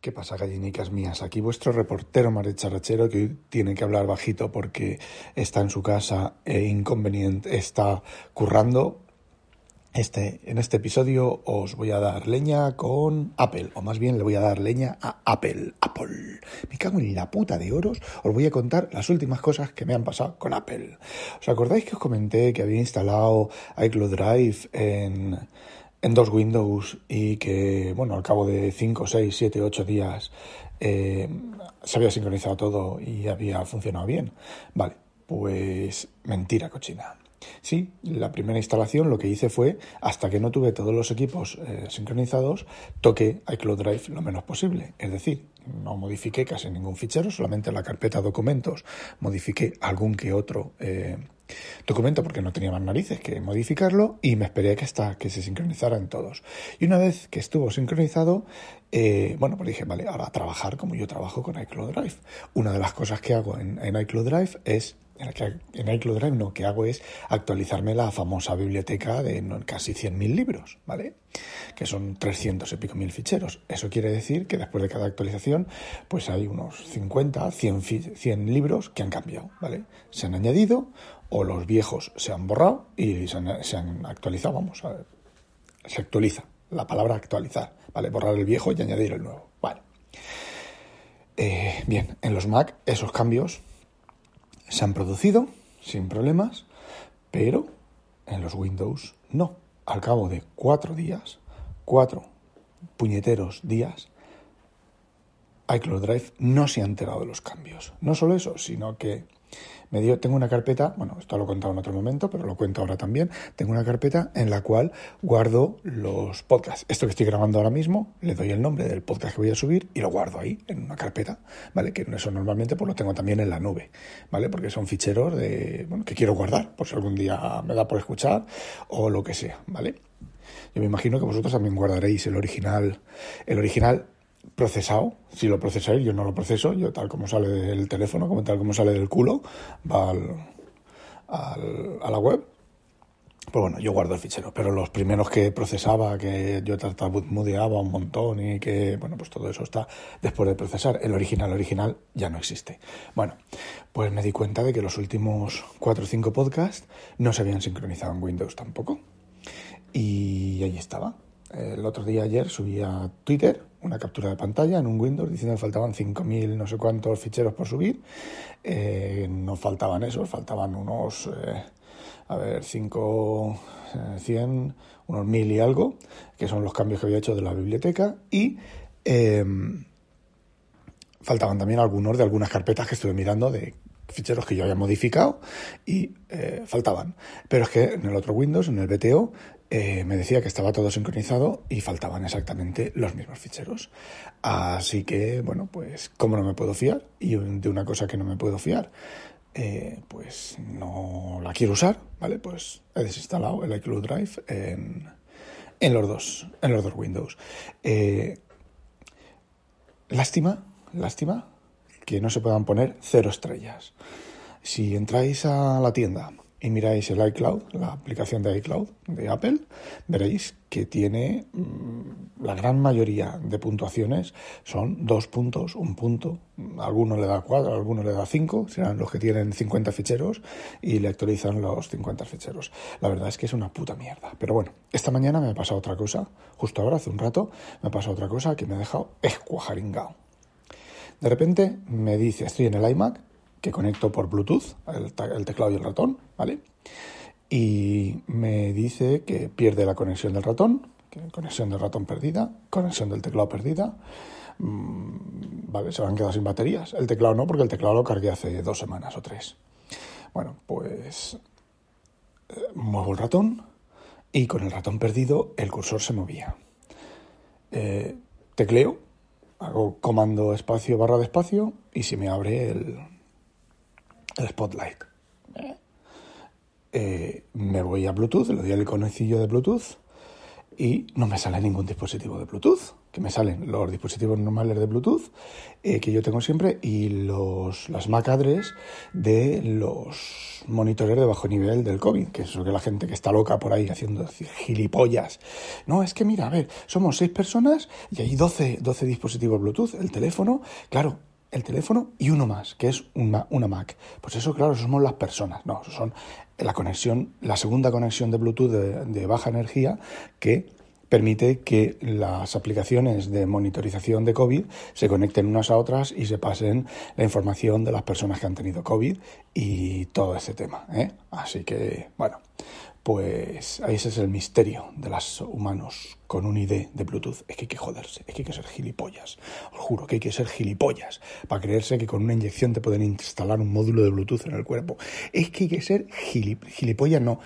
¿Qué pasa, gallinicas mías? Aquí vuestro reportero Charachero que hoy tiene que hablar bajito porque está en su casa e inconveniente, está currando. Este, en este episodio os voy a dar leña con Apple, o más bien le voy a dar leña a Apple. Apple. Me cago en la puta de oros. Os voy a contar las últimas cosas que me han pasado con Apple. ¿Os acordáis que os comenté que había instalado iCloud Drive en en dos Windows y que, bueno, al cabo de 5, 6, 7, 8 días eh, se había sincronizado todo y había funcionado bien. Vale, pues mentira cochina. Sí, la primera instalación lo que hice fue, hasta que no tuve todos los equipos eh, sincronizados, toqué iCloud Drive lo menos posible. Es decir, no modifiqué casi ningún fichero, solamente en la carpeta documentos modifiqué algún que otro eh, documento porque no tenía más narices que modificarlo y me esperé que, hasta que se sincronizaran todos. Y una vez que estuvo sincronizado, eh, bueno, pues dije, vale, ahora trabajar como yo trabajo con iCloud Drive. Una de las cosas que hago en, iCloud Drive es en iCloud Drive lo que hago es actualizarme la famosa biblioteca de casi 100.000 libros, ¿vale? Que son 300 y pico mil ficheros. Eso quiere decir que después de cada actualización, pues hay unos 50, 100, 100 libros que han cambiado, ¿vale? Se han añadido o los viejos se han borrado y se han, actualizado, vamos, a ver, se actualiza, la palabra actualizar, ¿vale? Borrar el viejo y añadir el nuevo, vale. Eh, bien, en los Mac esos cambios se han producido sin problemas, pero en los Windows no. Al cabo de cuatro días, cuatro puñeteros días, iCloud Drive no se ha enterado de los cambios. No solo eso, sino que me dio, tengo una carpeta, bueno, esto lo he contado en otro momento, pero lo cuento ahora también. Tengo una carpeta en la cual guardo los podcasts. Esto que estoy grabando ahora mismo, le doy el nombre del podcast que voy a subir y lo guardo ahí, en una carpeta, ¿vale? Que eso normalmente pues lo tengo también en la nube, ¿vale? Porque son ficheros de, bueno, que quiero guardar, por si algún día me da por escuchar o lo que sea, ¿vale? Yo me imagino que vosotros también guardaréis el original, el original procesado. Si lo procesáis, yo no lo proceso, yo tal como sale del teléfono, como tal como sale del culo, va al, a la web. Pues bueno, yo guardo el fichero, pero los primeros que procesaba, que yo tartamudeaba un montón y que, bueno, pues todo eso está después de procesar. El original, original ya no existe. Bueno, pues me di cuenta de que los últimos cuatro o cinco podcasts no se habían sincronizado en Windows tampoco. Y ahí estaba. El otro día, ayer, subí a Twitter una captura de pantalla en un Windows diciendo que faltaban 5.000 no sé cuántos ficheros por subir. Eh, no faltaban esos, faltaban unos, eh, a ver, 5, 100, eh, unos 1.000 y algo, que son los cambios que había hecho de la biblioteca. Y em, faltaban también algunos de algunas carpetas que estuve mirando de ficheros que yo había modificado y faltaban. Pero es que en el otro Windows, en el BTO, eh, me decía que estaba todo sincronizado y faltaban exactamente los mismos ficheros. Así que, bueno, pues, ¿cómo no me puedo fiar? Y de una cosa que no me puedo fiar, eh, pues no la quiero usar, ¿vale? Pues he desinstalado el iCloud Drive en, en los, dos, en los dos Windows. Eh, lástima, lástima que no se puedan poner cero estrellas. Si entráis a la tienda y miráis el iCloud, la aplicación de iCloud de Apple, veréis que tiene mm, la gran mayoría de puntuaciones son dos puntos, un punto, alguno le da cuatro, alguno le da cinco, serán los que tienen 50 ficheros y le actualizan los 50 ficheros. La verdad es que es una puta mierda. Pero bueno, esta mañana me ha pasado otra cosa, justo ahora, hace un rato, me ha pasado otra cosa que me ha dejado escuajaringao. De repente me dice, estoy en el iMac, que conecto por Bluetooth, el, teclado y el ratón, ¿vale? Y me dice que pierde la conexión del ratón, conexión del ratón perdida, conexión del teclado perdida. Mm, vale, se van quedado sin baterías. El teclado no, porque el teclado lo cargué hace dos semanas o tres. Bueno, pues eh, muevo el ratón y con el ratón perdido el cursor se movía. Eh, tecleo hago comando espacio barra de espacio y se me abre el, el Spotlight. Eh, me voy a Bluetooth, le doy al iconecillo de Bluetooth y no me sale ningún dispositivo de Bluetooth, que me salen los dispositivos normales de Bluetooth eh, que yo tengo siempre y los, las MAC address de los monitores de bajo nivel del COVID, que es eso que la gente que está loca por ahí haciendo gilipollas. No, es que mira, a ver, somos seis personas y hay 12, 12 dispositivos Bluetooth, el teléfono, claro, el teléfono y uno más, que es una, una Mac. Pues eso, claro, somos las personas. No, son la conexión, la segunda conexión de Bluetooth de, baja energía que permite que las aplicaciones de monitorización de COVID se conecten unas a otras y se pasen la información de las personas que han tenido COVID y todo ese tema. ¿eh? Así que, bueno, pues ese es el misterio de los humanos con un ID de Bluetooth. Es que hay que joderse, es que hay que ser gilipollas. Os juro que hay que ser gilipollas para creerse que con una inyección te pueden instalar un módulo de Bluetooth en el cuerpo. Es que hay que ser gilipollas, no.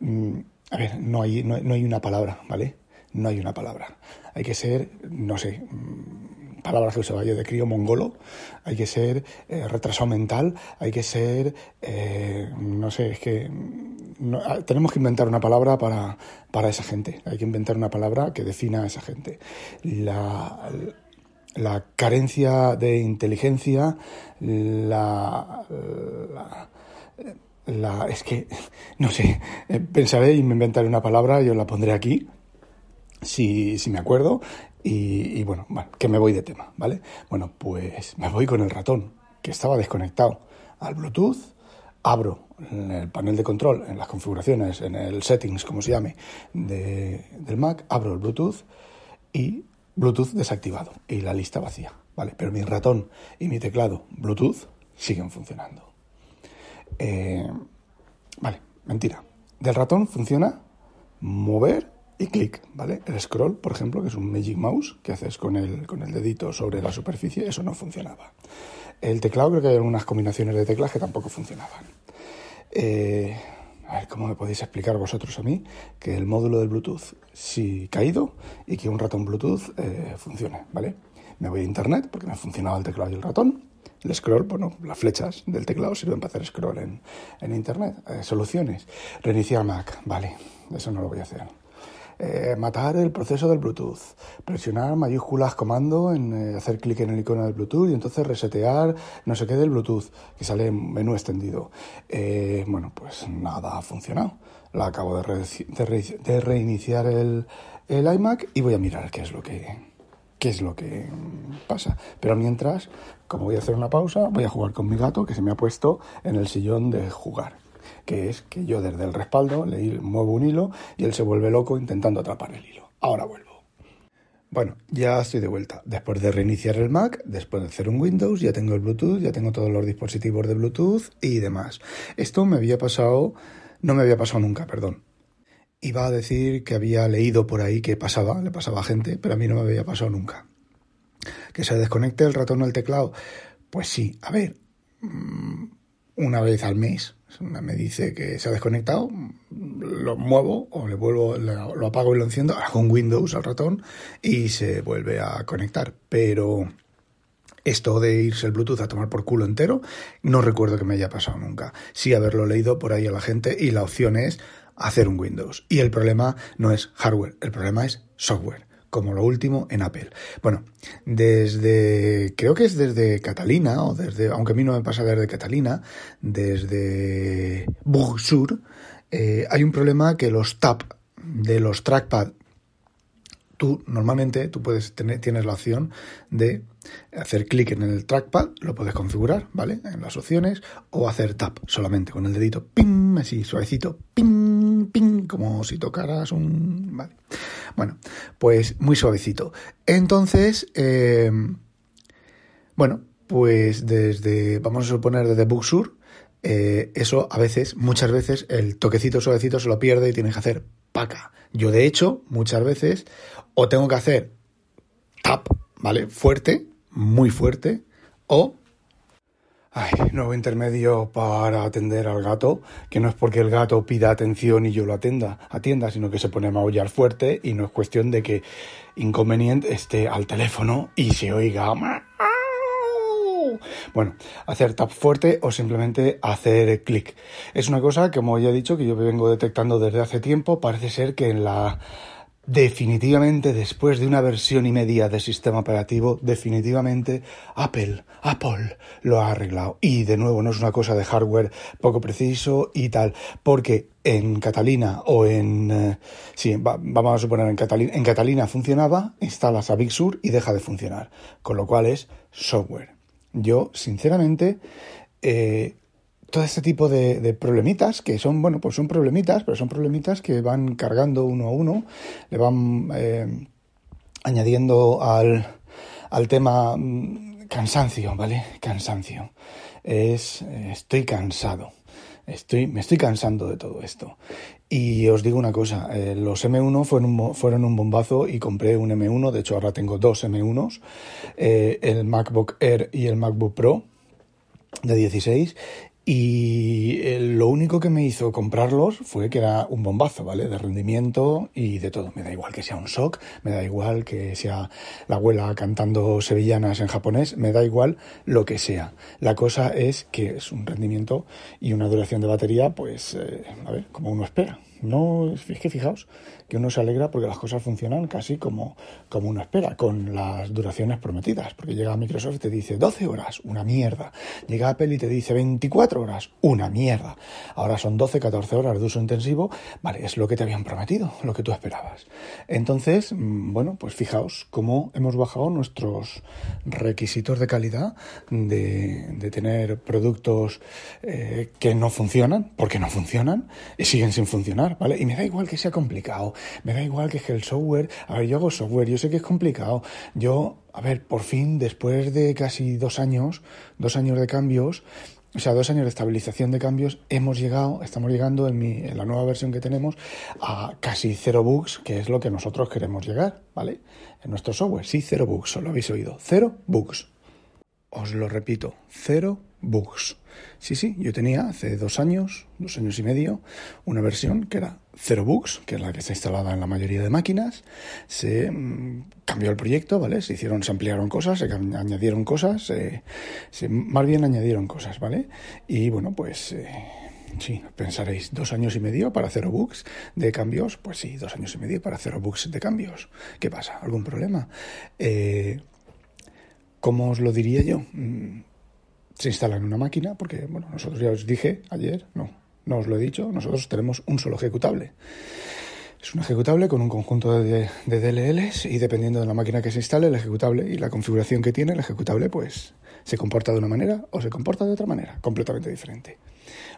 Mm, a ver, no hay, no, hay una palabra, ¿vale? No hay una palabra. Hay que ser, no sé, mm, palabras que se vaya de crío mongolo, hay que ser eh, retrasado mental, hay que ser, eh, no sé, es que Ah, tenemos que inventar una palabra para, para, esa gente. Hay que inventar una palabra que defina a esa gente. La, la carencia de inteligencia, la, la, es que, no sé, eh, pensaré y me inventaré una palabra y os la pondré aquí, si, si me acuerdo, y, y bueno, bueno, que me voy de tema, ¿vale? Bueno, pues me voy con el ratón, que estaba desconectado al Bluetooth, abro el panel de control, en las configuraciones, en el settings, como se llame, del Mac, abro el Bluetooth y Bluetooth desactivado y la lista vacía, ¿vale? Pero mi ratón y mi teclado Bluetooth siguen funcionando. Eh, vale, mentira. Del ratón funciona mover y clic, ¿vale? El scroll, por ejemplo, que es un Magic Mouse que haces con el, con el dedito sobre la superficie, eso no funcionaba. El teclado creo que hay algunas combinaciones de teclas que tampoco funcionaban. Eh, a ver, ¿cómo me podéis explicar vosotros a mí que el módulo del Bluetooth sí caído y que un ratón Bluetooth eh, funcione, ¿vale? Me voy a internet porque me ha funcionado el teclado y el ratón. El scroll, bueno, las flechas del teclado sirven para hacer scroll en, en internet. Eh, soluciones. Reiniciar Mac, vale, eso no lo voy a hacer. Eh, matar el proceso del Bluetooth, presionar mayúsculas comando en eh, hacer clic en el icono del Bluetooth y entonces resetear no sé qué del Bluetooth, que sale en menú extendido. Eh, bueno, pues nada ha funcionado. La acabo de, reiniciar el, el, iMac y voy a mirar qué es lo que qué es lo que pasa. Pero mientras, como voy a hacer una pausa, voy a jugar con mi gato que se me ha puesto en el sillón de jugar que es que yo desde el respaldo le muevo un hilo y él se vuelve loco intentando atrapar el hilo. Ahora vuelvo. Bueno, ya estoy de vuelta. Después de reiniciar el Mac, después de hacer un Windows, ya tengo el Bluetooth, ya tengo todos los dispositivos de Bluetooth y demás. Esto me había pasado, no me había pasado nunca, perdón. Iba a decir que había leído por ahí que pasaba, le pasaba a gente, pero a mí no me había pasado nunca. Que se desconecte el ratón el teclado. Pues sí, a ver, mm, una vez al mes, me dice que se ha desconectado, lo muevo o le vuelvo, lo apago y lo enciendo, hago un Windows al ratón y se vuelve a conectar. Pero esto de irse el Bluetooth a tomar por culo entero, no recuerdo que me haya pasado nunca. Sí haberlo leído por ahí a la gente y la opción es hacer un Windows. Y el problema no es hardware, el problema es software como lo último en Apple. Bueno, desde, creo que es desde Catalina, o desde, aunque a mí no me pasa desde Catalina, desde Bug Sur, eh, hay un problema que los tab de los trackpad tú normalmente tú puedes tener, tienes la opción de hacer clic en el trackpad, lo puedes configurar, ¿vale? En las opciones, o hacer tap solamente con el dedito, ping, así suavecito, ping, ping, como si tocaras un... ¿vale? Bueno, pues muy suavecito. Entonces, eh, bueno, pues desde, vamos a suponer desde Booksur, eh, eso a veces, muchas veces, el toquecito suavecito se lo pierde y tienes que hacer paca. Yo, de hecho, muchas veces, o tengo que hacer tap, ¿vale? Fuerte, muy fuerte, o Ay, nuevo intermedio para atender al gato, que no es porque el gato pida atención y yo lo atenda, atienda, sino que se pone a maullar fuerte y no es cuestión de que inconveniente esté al teléfono y se oiga bueno, hacer tap fuerte o simplemente hacer clic. Es una cosa, como ya he dicho, que yo vengo detectando desde hace tiempo. Parece ser que en la definitivamente después de una versión y media de sistema operativo, definitivamente Apple, Apple lo ha arreglado. Y de nuevo, no es una cosa de hardware poco preciso y tal, porque en Catalina o en... Eh, sí, vamos a suponer en Catalina, en Catalina funcionaba, instalas a Big Sur y deja de funcionar, con lo cual es software. Yo, sinceramente, eh, todo este tipo de, problemitas, que son, bueno, pues son problemitas, pero son problemitas que van cargando uno a uno, le van eh, añadiendo al, al tema mm, cansancio, ¿vale? Cansancio. Es, estoy cansado. Estoy, me estoy cansando de todo esto. Y os digo una cosa, eh, los M1 fueron, fueron, un bombazo y compré un M1, de hecho ahora tengo dos M1s, eh, el MacBook Air y el MacBook Pro de 16 y eh, lo único que me hizo comprarlos fue que era un bombazo, ¿vale? De rendimiento y de todo. Me da igual que sea un shock, me da igual que sea la abuela cantando sevillanas en japonés, me da igual lo que sea. La cosa es que es un rendimiento y una duración de batería, pues, eh, a ver, como uno espera. No, es que fijaos que uno se alegra porque las cosas funcionan casi como, como uno espera, con las duraciones prometidas. Porque llega Microsoft y te dice 12 horas, una mierda. Llega Apple y te dice 24 horas, una mierda. Ahora son 12, 14 horas de uso intensivo, vale, es lo que te habían prometido, lo que tú esperabas. Entonces, mm, bueno, pues fijaos cómo hemos bajado nuestros requisitos de calidad de, de tener productos eh, que no funcionan, porque no funcionan, y siguen sin funcionar, ¿vale? Y me da igual que sea complicado, me da igual que el software, a ver, yo hago software, yo sé que es complicado, yo, a ver, por fin, después de casi dos años, dos años de cambios, o sea, dos años de estabilización de cambios, hemos llegado, estamos llegando en, mi, en la nueva versión que tenemos a casi cero bugs, que es lo que nosotros queremos llegar, ¿vale? En nuestro software, sí, cero bugs, lo habéis oído, cero bugs. Os lo repito, cero bugs. Sí, sí, yo tenía hace dos años, dos años y medio, una versión que era Zero Bugs, que es la que está instalada en la mayoría de máquinas. Se mm, cambió el proyecto, ¿vale? Se hicieron, se ampliaron cosas, se añadieron cosas, se, más bien añadieron cosas, ¿vale? Y bueno, pues... Eh, sí, pensaréis, dos años y medio para cero bugs de cambios. Pues sí, dos años y medio para cero bugs de cambios. ¿Qué pasa? ¿Algún problema? Eh, ¿Cómo os lo diría yo? Mm, se instala en una máquina, porque, bueno, nosotros ya os dije ayer, no, no os lo he dicho, nosotros tenemos un solo ejecutable. Es un ejecutable con un conjunto de, de, DLLs y dependiendo de la máquina que se instale, el ejecutable y la configuración que tiene, el ejecutable pues se comporta de una manera o se comporta de otra manera, completamente diferente.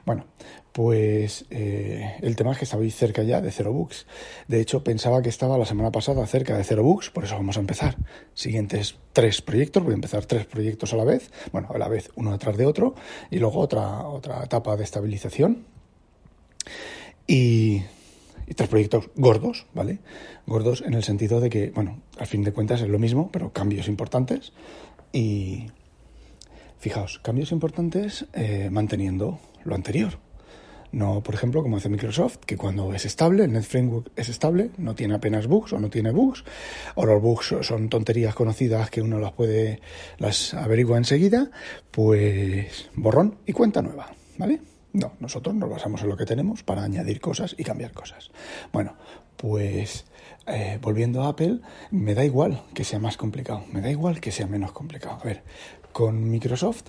Bueno, pues eh, el tema es que estabais cerca ya de cero bugs. De hecho, pensaba que estaba la semana pasada cerca de cero bugs, por eso vamos a empezar. Siguientes tres proyectos, voy a empezar tres proyectos a la vez, bueno, a la vez uno detrás de otro, y luego otra, otra etapa de estabilización. Y, y tres proyectos gordos, ¿vale? Gordos en el sentido de que, bueno, al fin de cuentas es lo mismo, pero cambios importantes. Y fijaos, cambios importantes eh, manteniendo lo anterior. No, por ejemplo, como hace Microsoft, que cuando es estable, el NetFramework es estable, no tiene apenas bugs o no tiene bugs, o los bugs son tonterías conocidas que uno las puede, las averigua enseguida, pues borrón y cuenta nueva, ¿vale? No, nosotros nos basamos en lo que tenemos para añadir cosas y cambiar cosas. Bueno, pues eh, volviendo a Apple, me da igual que sea más complicado, me da igual que sea menos complicado. A ver, con Microsoft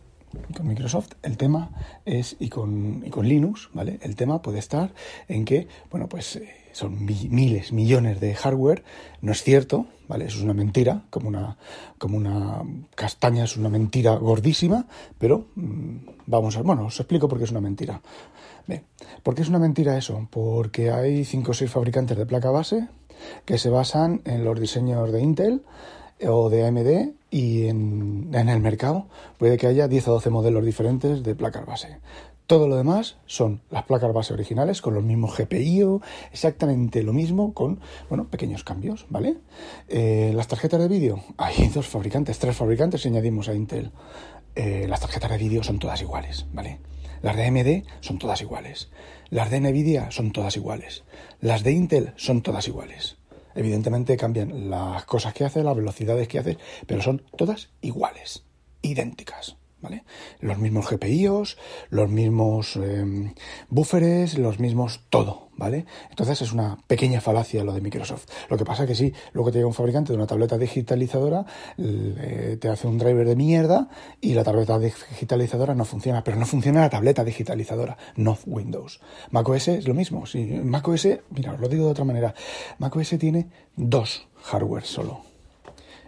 con Microsoft el tema es, y con, y con Linux, ¿vale? El tema puede estar en que, bueno, pues eh, son miles, millones de hardware, no es cierto, ¿vale? Eso es una mentira, como una, como una castaña, es una mentira gordísima, pero mm, vamos a, bueno, os explico por qué es una mentira. Bien, ¿por qué es una mentira eso? Porque hay cinco o seis fabricantes de placa base que se basan en los diseños de Intel o de AMD y en, en, el mercado puede que haya 10 o 12 modelos diferentes de placas base. Todo lo demás son las placas base originales con los mismos GPIO, exactamente lo mismo con, bueno, pequeños cambios, ¿vale? Eh, las tarjetas de vídeo, hay dos fabricantes, tres fabricantes añadimos a Intel. Eh, las tarjetas de vídeo son todas iguales, ¿vale? Las de AMD son todas iguales. Las de Nvidia son todas iguales. Las de Intel son todas iguales. Evidentemente cambian las cosas que hace, las velocidades que hace, pero son todas iguales, idénticas. ¿Vale? Los mismos GPIOs, los mismos eh, los mismos todo, ¿vale? Entonces es una pequeña falacia lo de Microsoft. Lo que pasa que sí, luego te llega un fabricante de una tableta digitalizadora, te hace un driver de mierda y la tableta digitalizadora no funciona, pero no funciona la tableta digitalizadora, no Windows. macOS es lo mismo, sí, macOS, mira, os lo digo de otra manera, macOS tiene dos hardware solo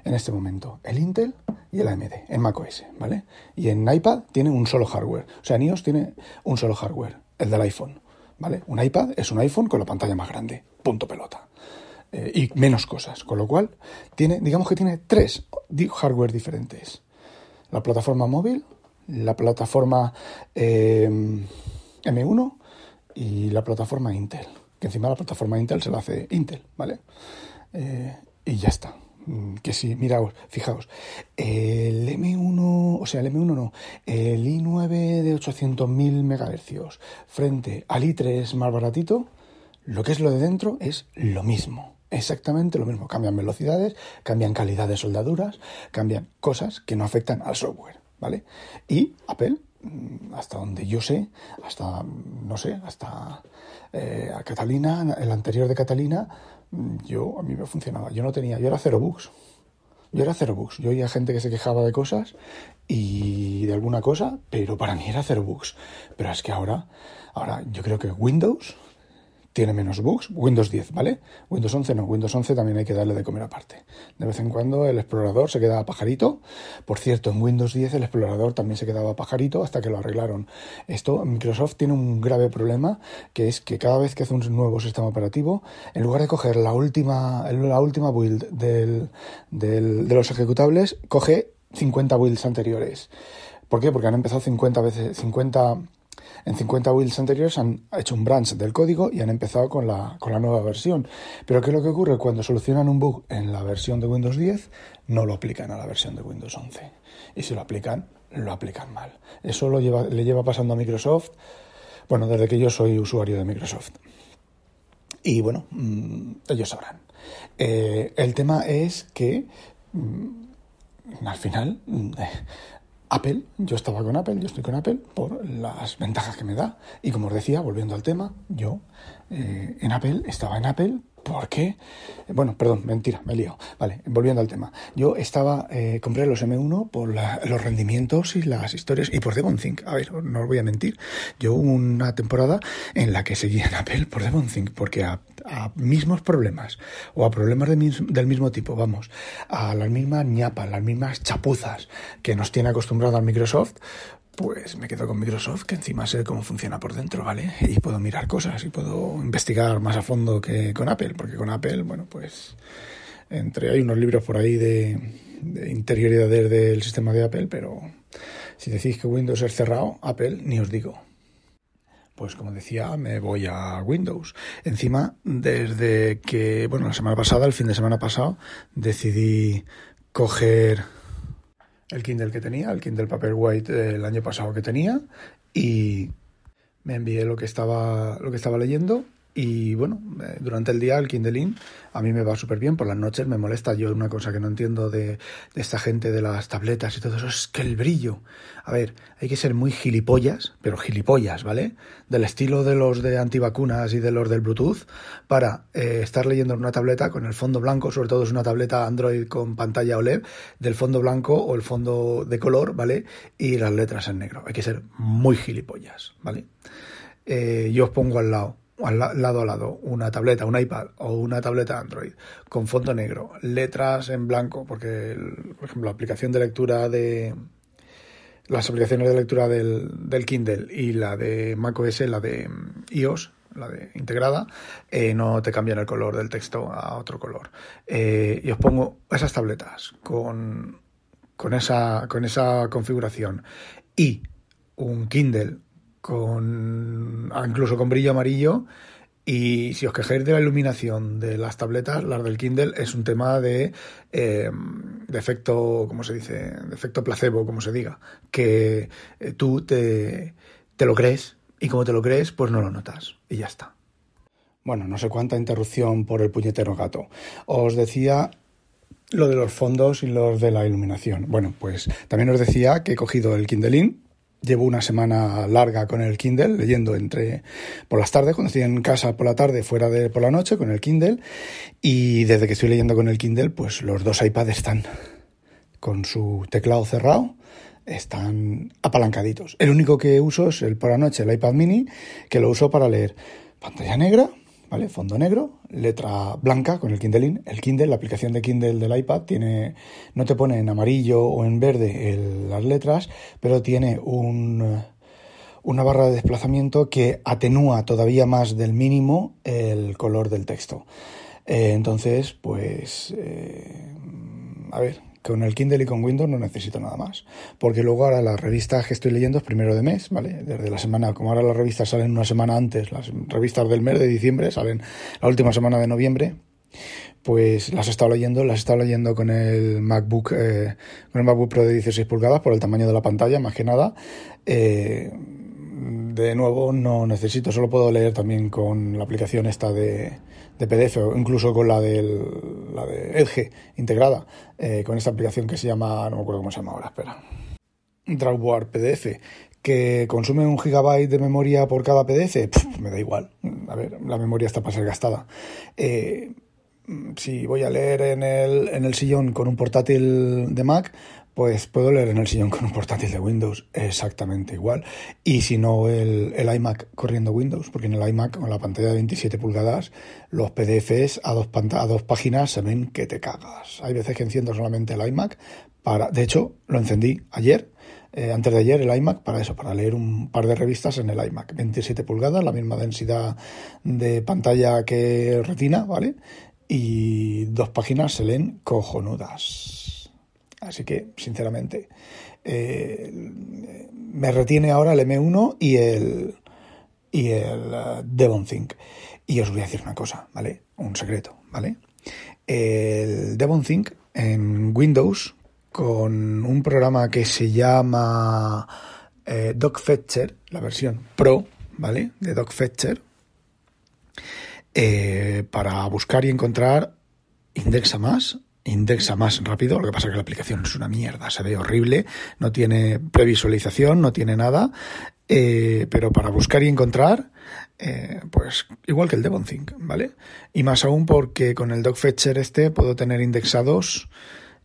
en este momento, el Intel y el AMD en macOS, ¿vale? Y en iPad tiene un solo hardware. O sea, en iOS tiene un solo hardware, el del iPhone, ¿vale? Un iPad es un iPhone con la pantalla más grande, punto pelota. Eh, y menos cosas, con lo cual tiene, digamos que tiene tres hardware diferentes. La plataforma móvil, la plataforma eh, M1 y la plataforma Intel. Que encima la plataforma Intel se la hace Intel, ¿vale? Eh, y ya está. Mm, que sí, miraos, fijaos, el M1, o sea, el M1 no, el i9 de 800.000 MHz frente al i3 más baratito, lo que es lo de dentro es lo mismo, exactamente lo mismo. Cambian velocidades, cambian calidad de soldaduras, cambian cosas que no afectan al software, ¿vale? Y Apple, mm, hasta donde yo sé, hasta, no sé, hasta eh, a Catalina, el anterior de Catalina, yo a mí me funcionaba. Yo no tenía, yo era cero bugs. Yo era cero bugs. Yo oía gente que se quejaba de cosas y de alguna cosa, pero para mí era cero bugs. Pero es que ahora, ahora yo creo que Windows tiene menos bugs. Windows 10, ¿vale? Windows 11 no. Windows 11 también hay que darle de comer aparte. De vez en cuando el explorador se quedaba pajarito. Por cierto, en Windows 10 el explorador también se quedaba pajarito hasta que lo arreglaron. Esto, Microsoft tiene un grave problema, que es que cada vez que hace un nuevo sistema operativo, en lugar de coger la última, la última build del, del, de los ejecutables, coge 50 builds anteriores. ¿Por qué? Porque han empezado 50 veces, 50 en 50 builds anteriores han hecho un branch del código y han empezado con la, con la nueva versión. Pero ¿qué es lo que ocurre? Cuando solucionan un bug en la versión de Windows 10, no lo aplican a la versión de Windows 11. Y si lo aplican, lo aplican mal. Eso lo lleva, le lleva pasando a Microsoft, bueno, desde que yo soy usuario de Microsoft. Y bueno, mm, ellos sabrán. Eh, el tema es que mm, al final Apple, yo estaba con Apple, yo estoy con Apple por las ventajas que me da. Y como os decía, volviendo al tema, yo eh, en Apple estaba en Apple porque, bueno, perdón, mentira, me liado. Vale, volviendo al tema. Yo estaba, eh, compré los M1 por los rendimientos y las historias y por Devonthink. A ver, no os voy a mentir. Yo hubo una temporada en la que seguía en Apple por Devonthink porque a, mismos problemas o a problemas del mismo tipo, vamos, a las mismas ñapas, las mismas chapuzas que nos tiene acostumbrado al Microsoft, pues me quedo con Microsoft, que encima sé cómo funciona por dentro, ¿vale? Y puedo mirar cosas y puedo investigar más a fondo que con Apple, porque con Apple, bueno, pues entre hay unos libros por ahí de, interioridades del sistema de Apple, pero si decís que Windows es cerrado, Apple ni os digo. Pues como decía, me voy a Windows. Encima, desde que, bueno, la semana pasada, el fin de semana pasado, decidí coger el Kindle que tenía, el Kindle Paperwhite del año pasado que tenía y me envié lo que estaba, lo que estaba leyendo y bueno, eh, durante el día el Kindle a mí me va súper bien, por las noches me molesta yo una cosa que no entiendo de, esta gente de las tabletas y todo eso, es que el brillo. A ver, hay que ser muy gilipollas, pero gilipollas, ¿vale? Del estilo de los de antivacunas y de los del Bluetooth, para eh, estar leyendo en una tableta con el fondo blanco, sobre todo es una tableta Android con pantalla OLED, del fondo blanco o el fondo de color, ¿vale? Y las letras en negro. Hay que ser muy gilipollas, ¿vale? Eh, yo os pongo al lado lado a lado una tableta, un iPad o una tableta Android con fondo negro, letras en blanco, porque, por ejemplo, la aplicación de lectura de las aplicaciones de lectura del, del Kindle y la de macOS, la de iOS, la de integrada, eh, no te cambian el color del texto a otro color. Eh, y os pongo esas tabletas con, con esa, con esa configuración y un Kindle con incluso con brillo amarillo y si os quejáis de la iluminación de las tabletas, las del Kindle es un tema de, eh, de efecto, ¿cómo se dice? De efecto placebo, como se diga, que eh, tú te, te lo crees y como te lo crees, pues no lo notas y ya está. Bueno, no sé cuánta interrupción por el puñetero gato. Os decía lo de los fondos y los de la iluminación. Bueno, pues también os decía que he cogido el Kindle Llevo una semana larga con el Kindle, leyendo entre por las tardes, cuando estoy en casa por la tarde, fuera de por la noche con el Kindle. Y desde que estoy leyendo con el Kindle, pues los dos iPads están con su teclado cerrado, están apalancaditos. El único que uso es el por la noche, el iPad mini, que lo uso para leer pantalla negra, ¿vale? Fondo negro, letra blanca con el Kindle El Kindle, la aplicación de Kindle del iPad, tiene, no te pone en amarillo o en verde las letras, pero tiene un, una barra de desplazamiento que atenúa todavía más del mínimo el color del texto. Eh, entonces, pues, eh, a ver, con el Kindle y con Windows no necesito nada más. Porque luego ahora las revistas que estoy leyendo es primero de mes, ¿vale? Desde la semana, como ahora las revistas salen una semana antes, las revistas del mes de diciembre salen la última semana de noviembre, pues las he estado leyendo, las he estado leyendo con el MacBook, eh, con el MacBook Pro de 16 pulgadas por el tamaño de la pantalla, más que nada. Eh, de nuevo no necesito, solo puedo leer también con la aplicación esta de, de PDF o incluso con la, del, la de Edge integrada, eh, con esta aplicación que se llama, no me acuerdo cómo se llama ahora, espera, Drawboard PDF, que consume un gigabyte de memoria por cada PDF, me da igual, a ver, la memoria está para ser gastada. Eh, si voy a leer en el, en el sillón con un portátil de Mac, pues puedo leer en el sillón con un portátil de Windows exactamente igual. Y si no, el, iMac corriendo Windows, porque en el iMac con la pantalla de 27 pulgadas, los PDFs a dos, a dos páginas se ven que te cagas. Hay veces que enciendo solamente el iMac para. De hecho, lo encendí ayer. Eh, antes de ayer el iMac para eso, para leer un par de revistas en el iMac. 27 pulgadas, la misma densidad de pantalla que retina, ¿vale? Y dos páginas se leen cojonudas. Así que, sinceramente, eh, me retiene ahora el M1 y el, y el uh, Devon Think. Y os voy a decir una cosa, ¿vale? Un secreto, ¿vale? El Devon Think en Windows con un programa que se llama eh, DocFetcher, la versión Pro, ¿vale? De DocFetcher, eh, para buscar y encontrar indexa más indexa más rápido, lo que pasa es que la aplicación es una mierda, se ve horrible, no tiene previsualización, no tiene nada, eh, pero para buscar y encontrar, eh, pues igual que el DevonThink, ¿vale? Y más aún porque con el DocFetcher este puedo tener indexados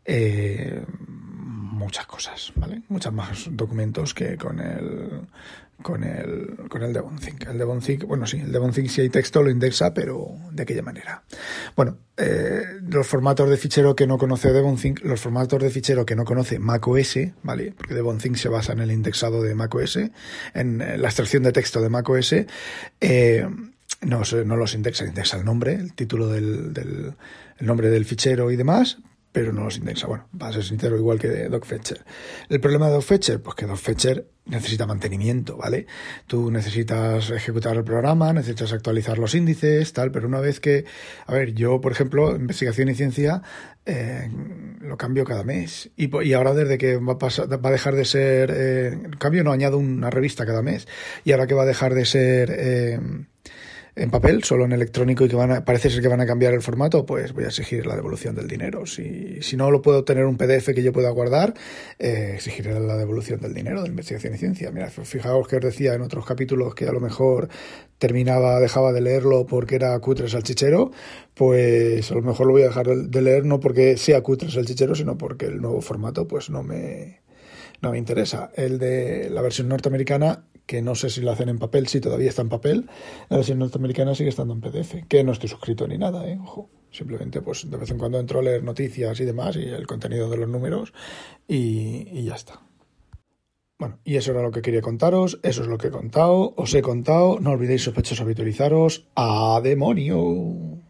eh, muchas cosas, ¿vale? Muchos más documentos que con el con el con el DevonThink. El DevonThink, bueno, sí, el DevonThink si hay texto lo indexa, pero de aquella manera. Bueno, eh, los formatos de fichero que no conoce DevonThink, los formatos de fichero que no conoce macOS, ¿vale? Porque DevonThink se basa en el indexado de macOS, en la extracción de texto de macOS, eh, no, no los indexa, indexa el nombre, el título del, del el nombre del fichero y demás, pero no los indexa. Bueno, para ser sincero, igual que de DocFetcher. ¿El problema de DocFetcher? Pues que DocFetcher necesita mantenimiento, ¿vale? Tú necesitas ejecutar el programa, necesitas actualizar los índices, tal, pero una vez que, a ver, yo, por ejemplo, investigación y ciencia, eh, lo cambio cada mes. Y, y, ahora desde que va a, pasar, va a dejar de ser, eh, cambio no, añado una revista cada mes. Y ahora que va a dejar de ser... Eh, en papel, solo en electrónico y que van a, parece ser que van a cambiar el formato, pues voy a exigir la devolución del dinero. Si, si no lo puedo tener un PDF que yo pueda guardar, eh, exigiré la devolución del dinero de investigación y ciencia. Mira, fijaos que os decía en otros capítulos que a lo mejor terminaba, dejaba de leerlo porque era cutre salchichero, pues a lo mejor lo voy a dejar de leer no porque sea cutre salchichero, sino porque el nuevo formato pues no me, no me interesa. El de la versión norteamericana que no sé si lo hacen en papel, si todavía está en papel, la versión norteamericana sigue estando en PDF, que no estoy suscrito ni nada, ¿eh? ojo, simplemente pues de vez en cuando entro a leer noticias y demás y el contenido de los números y, ya está. Bueno, y eso era lo que quería contaros, eso es lo que he contado, os he contado, no olvidéis sospechosos habitualizaros, ¡a demonio!